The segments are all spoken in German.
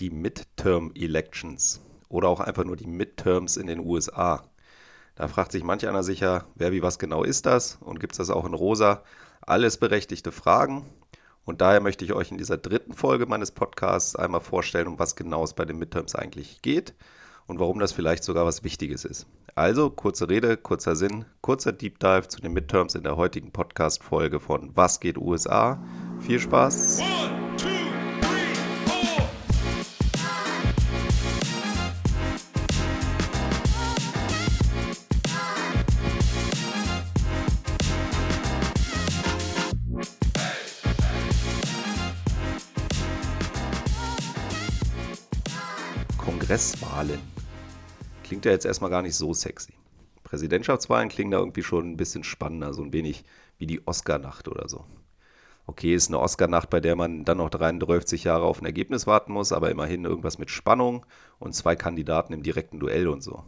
die Midterm Elections oder auch einfach nur die Midterms in den USA. Da fragt sich manch einer sicher, wer wie was genau ist das und gibt es das auch in rosa? Alles berechtigte Fragen. Und daher möchte ich euch in dieser dritten Folge meines Podcasts einmal vorstellen, um was genau es bei den Midterms eigentlich geht und warum das vielleicht sogar was Wichtiges ist. Also kurze Rede, kurzer Sinn, kurzer Deep Dive zu den Midterms in der heutigen Podcast-Folge von Was geht USA? Viel Spaß! One, Kongresswahlen. Klingt ja jetzt erstmal gar nicht so sexy. Präsidentschaftswahlen klingen da irgendwie schon ein bisschen spannender, so ein wenig wie die Oscar-Nacht oder so. Okay, ist eine Oscar-Nacht, bei der man dann noch 33 Jahre auf ein Ergebnis warten muss, aber immerhin irgendwas mit Spannung und zwei Kandidaten im direkten Duell und so.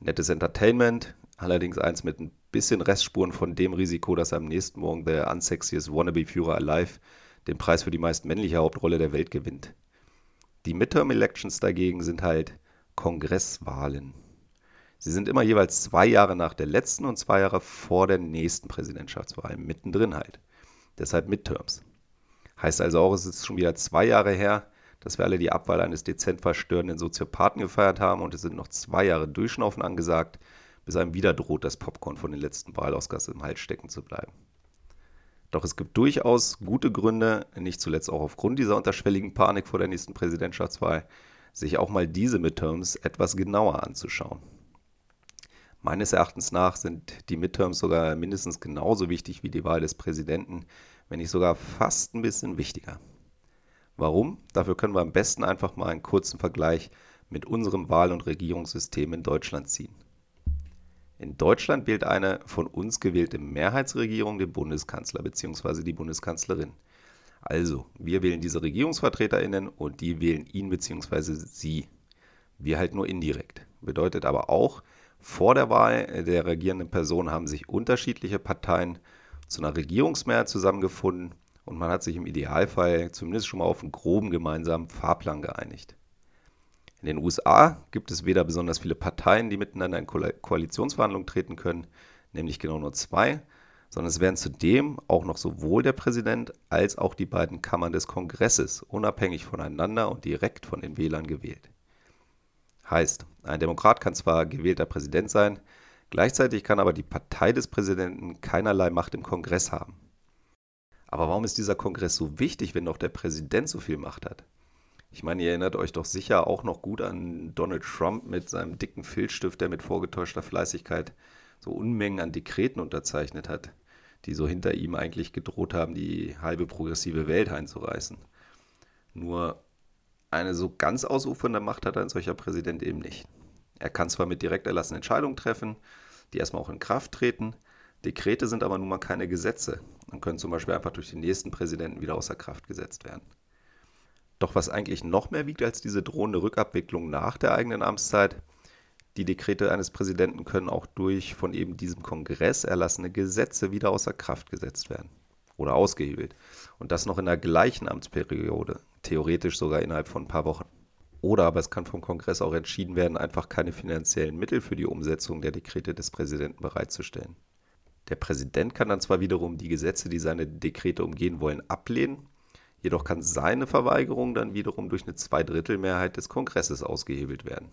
Nettes Entertainment, allerdings eins mit ein bisschen Restspuren von dem Risiko, dass am nächsten Morgen der unsexiest Wannabe-Führer alive den Preis für die meist männliche Hauptrolle der Welt gewinnt. Die Midterm Elections dagegen sind halt Kongresswahlen. Sie sind immer jeweils zwei Jahre nach der letzten und zwei Jahre vor der nächsten Präsidentschaftswahl, mittendrin halt. Deshalb Midterms. Heißt also auch, es ist schon wieder zwei Jahre her, dass wir alle die Abwahl eines dezent verstörenden Soziopathen gefeiert haben und es sind noch zwei Jahre Durchschnaufen angesagt, bis einem wieder droht, das Popcorn von den letzten Wahlausgassen im Hals stecken zu bleiben. Doch es gibt durchaus gute Gründe, nicht zuletzt auch aufgrund dieser unterschwelligen Panik vor der nächsten Präsidentschaftswahl, sich auch mal diese Midterms etwas genauer anzuschauen. Meines Erachtens nach sind die Midterms sogar mindestens genauso wichtig wie die Wahl des Präsidenten, wenn nicht sogar fast ein bisschen wichtiger. Warum? Dafür können wir am besten einfach mal einen kurzen Vergleich mit unserem Wahl- und Regierungssystem in Deutschland ziehen. In Deutschland wählt eine von uns gewählte Mehrheitsregierung den Bundeskanzler bzw. die Bundeskanzlerin. Also, wir wählen diese Regierungsvertreterinnen und die wählen ihn bzw. sie. Wir halt nur indirekt. Bedeutet aber auch, vor der Wahl der regierenden Person haben sich unterschiedliche Parteien zu einer Regierungsmehrheit zusammengefunden und man hat sich im Idealfall zumindest schon mal auf einen groben gemeinsamen Fahrplan geeinigt. In den USA gibt es weder besonders viele Parteien, die miteinander in Ko Koalitionsverhandlungen treten können, nämlich genau nur zwei, sondern es werden zudem auch noch sowohl der Präsident als auch die beiden Kammern des Kongresses unabhängig voneinander und direkt von den Wählern gewählt. Heißt, ein Demokrat kann zwar gewählter Präsident sein, gleichzeitig kann aber die Partei des Präsidenten keinerlei Macht im Kongress haben. Aber warum ist dieser Kongress so wichtig, wenn doch der Präsident so viel Macht hat? Ich meine, ihr erinnert euch doch sicher auch noch gut an Donald Trump mit seinem dicken Filzstift, der mit vorgetäuschter Fleißigkeit so Unmengen an Dekreten unterzeichnet hat, die so hinter ihm eigentlich gedroht haben, die halbe progressive Welt einzureißen. Nur eine so ganz ausufernde Macht hat ein solcher Präsident eben nicht. Er kann zwar mit direkt erlassenen Entscheidungen treffen, die erstmal auch in Kraft treten, Dekrete sind aber nun mal keine Gesetze und können zum Beispiel einfach durch den nächsten Präsidenten wieder außer Kraft gesetzt werden. Doch was eigentlich noch mehr wiegt als diese drohende Rückabwicklung nach der eigenen Amtszeit, die Dekrete eines Präsidenten können auch durch von eben diesem Kongress erlassene Gesetze wieder außer Kraft gesetzt werden oder ausgehebelt. Und das noch in der gleichen Amtsperiode, theoretisch sogar innerhalb von ein paar Wochen. Oder aber es kann vom Kongress auch entschieden werden, einfach keine finanziellen Mittel für die Umsetzung der Dekrete des Präsidenten bereitzustellen. Der Präsident kann dann zwar wiederum die Gesetze, die seine Dekrete umgehen wollen, ablehnen, Jedoch kann seine Verweigerung dann wiederum durch eine Zweidrittelmehrheit des Kongresses ausgehebelt werden.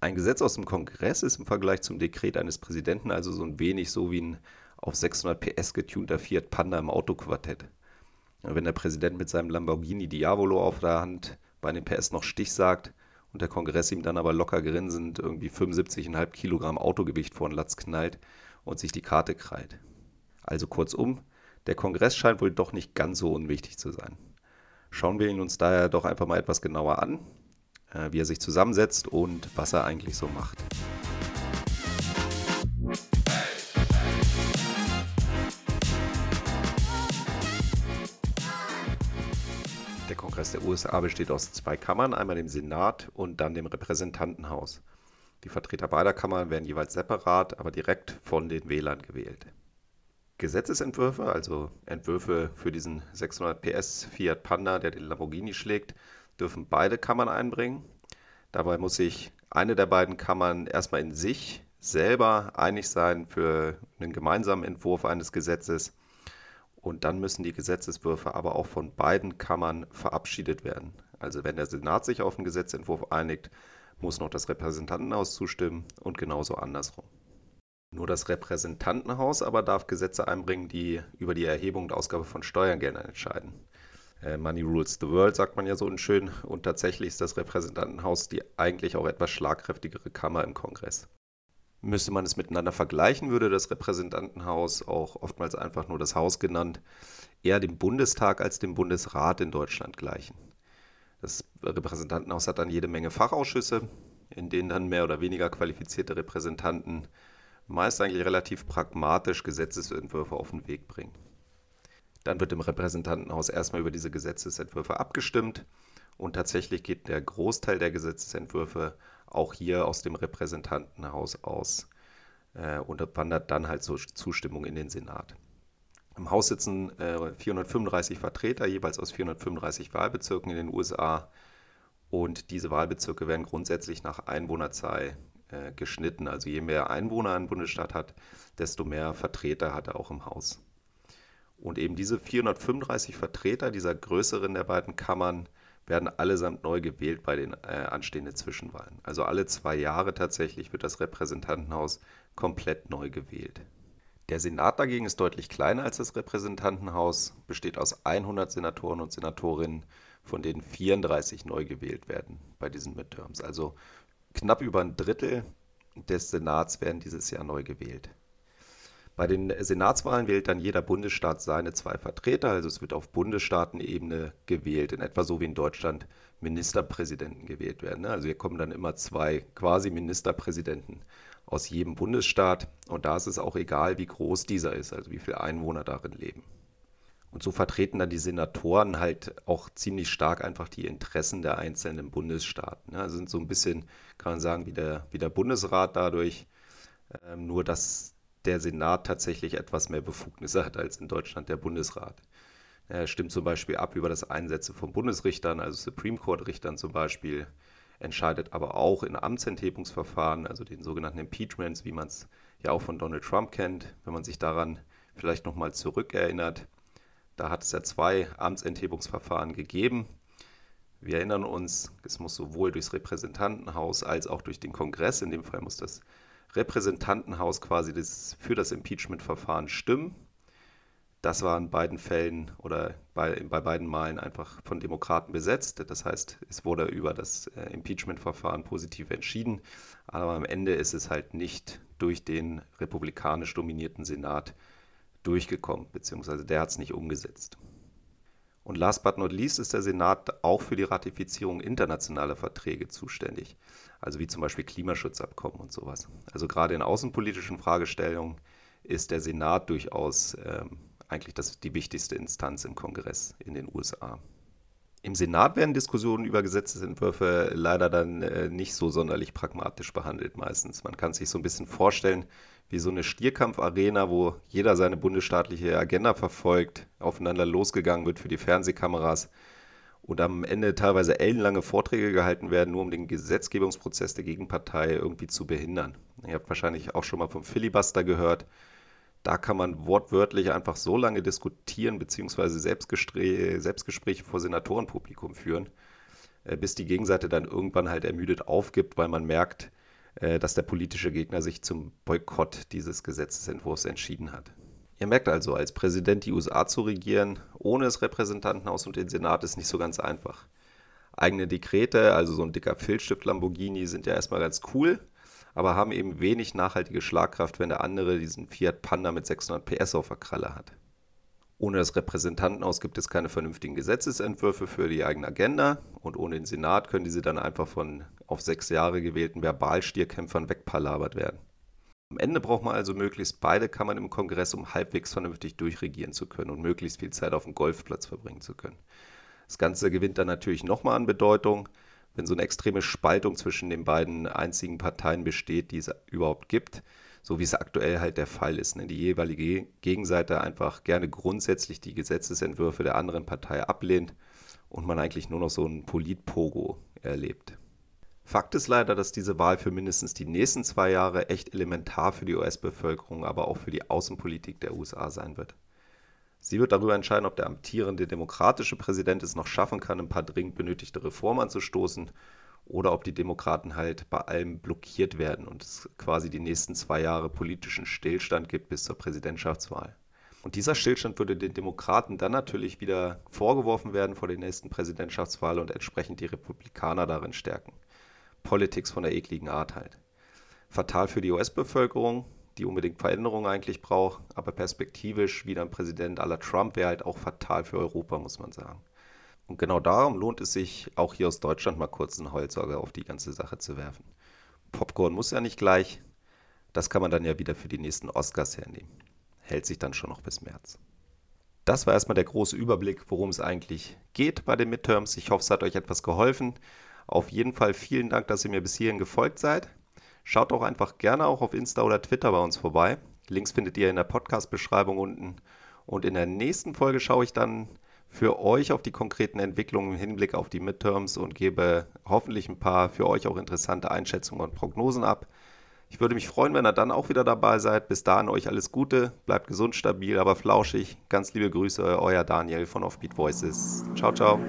Ein Gesetz aus dem Kongress ist im Vergleich zum Dekret eines Präsidenten also so ein wenig so wie ein auf 600 PS getunter Fiat Panda im Autoquartett. Wenn der Präsident mit seinem Lamborghini Diavolo auf der Hand bei den PS noch Stich sagt und der Kongress ihm dann aber locker grinsend irgendwie 75,5 Kilogramm Autogewicht vor den Latz knallt und sich die Karte krallt. Also kurzum, der Kongress scheint wohl doch nicht ganz so unwichtig zu sein. Schauen wir ihn uns daher doch einfach mal etwas genauer an, äh, wie er sich zusammensetzt und was er eigentlich so macht. Der Kongress der USA besteht aus zwei Kammern, einmal dem Senat und dann dem Repräsentantenhaus. Die Vertreter beider Kammern werden jeweils separat, aber direkt von den Wählern gewählt. Gesetzesentwürfe, also Entwürfe für diesen 600 PS Fiat Panda, der den Lamborghini schlägt, dürfen beide Kammern einbringen. Dabei muss sich eine der beiden Kammern erstmal in sich selber einig sein für einen gemeinsamen Entwurf eines Gesetzes. Und dann müssen die Gesetzeswürfe aber auch von beiden Kammern verabschiedet werden. Also wenn der Senat sich auf einen Gesetzentwurf einigt, muss noch das Repräsentantenhaus zustimmen und genauso andersrum. Nur das Repräsentantenhaus aber darf Gesetze einbringen, die über die Erhebung und Ausgabe von Steuergeldern entscheiden. Äh, Money rules the world, sagt man ja so schön. Und tatsächlich ist das Repräsentantenhaus die eigentlich auch etwas schlagkräftigere Kammer im Kongress. Müsste man es miteinander vergleichen, würde das Repräsentantenhaus, auch oftmals einfach nur das Haus genannt, eher dem Bundestag als dem Bundesrat in Deutschland gleichen. Das Repräsentantenhaus hat dann jede Menge Fachausschüsse, in denen dann mehr oder weniger qualifizierte Repräsentanten meist eigentlich relativ pragmatisch Gesetzesentwürfe auf den Weg bringen. Dann wird im Repräsentantenhaus erstmal über diese Gesetzesentwürfe abgestimmt und tatsächlich geht der Großteil der Gesetzesentwürfe auch hier aus dem Repräsentantenhaus aus äh, und wandert dann halt zur Zustimmung in den Senat. Im Haus sitzen äh, 435 Vertreter, jeweils aus 435 Wahlbezirken in den USA. Und diese Wahlbezirke werden grundsätzlich nach Einwohnerzahl äh, geschnitten. Also je mehr Einwohner ein Bundesstaat hat, desto mehr Vertreter hat er auch im Haus. Und eben diese 435 Vertreter dieser größeren der beiden Kammern werden allesamt neu gewählt bei den äh, anstehenden Zwischenwahlen. Also alle zwei Jahre tatsächlich wird das Repräsentantenhaus komplett neu gewählt. Der Senat dagegen ist deutlich kleiner als das Repräsentantenhaus, besteht aus 100 Senatoren und Senatorinnen, von denen 34 neu gewählt werden bei diesen Midterms. Also knapp über ein Drittel des Senats werden dieses Jahr neu gewählt. Bei den Senatswahlen wählt dann jeder Bundesstaat seine zwei Vertreter, also es wird auf Bundesstaatenebene gewählt, in etwa so wie in Deutschland Ministerpräsidenten gewählt werden. Ne? Also hier kommen dann immer zwei quasi Ministerpräsidenten aus jedem Bundesstaat und da ist es auch egal, wie groß dieser ist, also wie viele Einwohner darin leben. Und so vertreten dann die Senatoren halt auch ziemlich stark einfach die Interessen der einzelnen Bundesstaaten. Ne? Also sind so ein bisschen, kann man sagen, wie der, wie der Bundesrat dadurch, ähm, nur dass der Senat tatsächlich etwas mehr Befugnisse hat als in Deutschland der Bundesrat. Er stimmt zum Beispiel ab über das Einsetzen von Bundesrichtern, also Supreme Court-Richtern zum Beispiel, entscheidet aber auch in Amtsenthebungsverfahren, also den sogenannten Impeachments, wie man es ja auch von Donald Trump kennt, wenn man sich daran vielleicht nochmal zurückerinnert. Da hat es ja zwei Amtsenthebungsverfahren gegeben. Wir erinnern uns, es muss sowohl durchs Repräsentantenhaus als auch durch den Kongress, in dem Fall muss das Repräsentantenhaus quasi das, für das Impeachment-Verfahren stimmen. Das war in beiden Fällen oder bei, bei beiden Malen einfach von Demokraten besetzt. Das heißt, es wurde über das äh, Impeachment-Verfahren positiv entschieden. Aber am Ende ist es halt nicht durch den republikanisch dominierten Senat durchgekommen, beziehungsweise der hat es nicht umgesetzt. Und last but not least ist der Senat auch für die Ratifizierung internationaler Verträge zuständig, also wie zum Beispiel Klimaschutzabkommen und sowas. Also gerade in außenpolitischen Fragestellungen ist der Senat durchaus ähm, eigentlich das, die wichtigste Instanz im Kongress in den USA. Im Senat werden Diskussionen über Gesetzesentwürfe leider dann äh, nicht so sonderlich pragmatisch behandelt meistens. Man kann sich so ein bisschen vorstellen, wie so eine Stierkampfarena, wo jeder seine bundesstaatliche Agenda verfolgt, aufeinander losgegangen wird für die Fernsehkameras und am Ende teilweise ellenlange Vorträge gehalten werden, nur um den Gesetzgebungsprozess der Gegenpartei irgendwie zu behindern. Ihr habt wahrscheinlich auch schon mal vom Filibuster gehört. Da kann man wortwörtlich einfach so lange diskutieren bzw. Selbstgespräche, Selbstgespräche vor Senatorenpublikum führen, äh, bis die Gegenseite dann irgendwann halt ermüdet aufgibt, weil man merkt, äh, dass der politische Gegner sich zum Boykott dieses Gesetzesentwurfs entschieden hat. Ihr merkt also, als Präsident die USA zu regieren, ohne das Repräsentantenhaus und den Senat, ist nicht so ganz einfach. Eigene Dekrete, also so ein dicker Filzstift Lamborghini, sind ja erstmal ganz cool, aber haben eben wenig nachhaltige Schlagkraft, wenn der andere diesen Fiat Panda mit 600 PS auf der Kralle hat. Ohne das Repräsentantenhaus gibt es keine vernünftigen Gesetzesentwürfe für die eigene Agenda und ohne den Senat können diese dann einfach von auf sechs Jahre gewählten Verbalstierkämpfern wegpalabert werden. Am Ende braucht man also möglichst beide Kammern im Kongress, um halbwegs vernünftig durchregieren zu können und möglichst viel Zeit auf dem Golfplatz verbringen zu können. Das Ganze gewinnt dann natürlich nochmal an Bedeutung, wenn so eine extreme Spaltung zwischen den beiden einzigen Parteien besteht, die es überhaupt gibt so wie es aktuell halt der Fall ist. Ne? Die jeweilige Gegenseite einfach gerne grundsätzlich die Gesetzesentwürfe der anderen Partei ablehnt und man eigentlich nur noch so ein Politpogo erlebt. Fakt ist leider, dass diese Wahl für mindestens die nächsten zwei Jahre echt elementar für die US-Bevölkerung, aber auch für die Außenpolitik der USA sein wird. Sie wird darüber entscheiden, ob der amtierende demokratische Präsident es noch schaffen kann, ein paar dringend benötigte Reformen anzustoßen oder ob die Demokraten halt bei allem blockiert werden und es quasi die nächsten zwei Jahre politischen Stillstand gibt bis zur Präsidentschaftswahl. Und dieser Stillstand würde den Demokraten dann natürlich wieder vorgeworfen werden vor der nächsten Präsidentschaftswahl und entsprechend die Republikaner darin stärken. Politics von der ekligen Art halt. Fatal für die US-Bevölkerung, die unbedingt Veränderungen eigentlich braucht, aber perspektivisch wieder ein Präsident aller Trump wäre halt auch fatal für Europa, muss man sagen. Und genau darum lohnt es sich, auch hier aus Deutschland mal kurz einen Holzauge auf die ganze Sache zu werfen. Popcorn muss ja nicht gleich. Das kann man dann ja wieder für die nächsten Oscars hernehmen. Hält sich dann schon noch bis März. Das war erstmal der große Überblick, worum es eigentlich geht bei den Midterms. Ich hoffe, es hat euch etwas geholfen. Auf jeden Fall vielen Dank, dass ihr mir bis hierhin gefolgt seid. Schaut doch einfach gerne auch auf Insta oder Twitter bei uns vorbei. Links findet ihr in der Podcast-Beschreibung unten. Und in der nächsten Folge schaue ich dann für euch auf die konkreten Entwicklungen im Hinblick auf die Midterms und gebe hoffentlich ein paar für euch auch interessante Einschätzungen und Prognosen ab. Ich würde mich freuen, wenn ihr dann auch wieder dabei seid. Bis dahin euch alles Gute, bleibt gesund, stabil, aber flauschig. Ganz liebe Grüße, euer Daniel von Offbeat Voices. Ciao, ciao.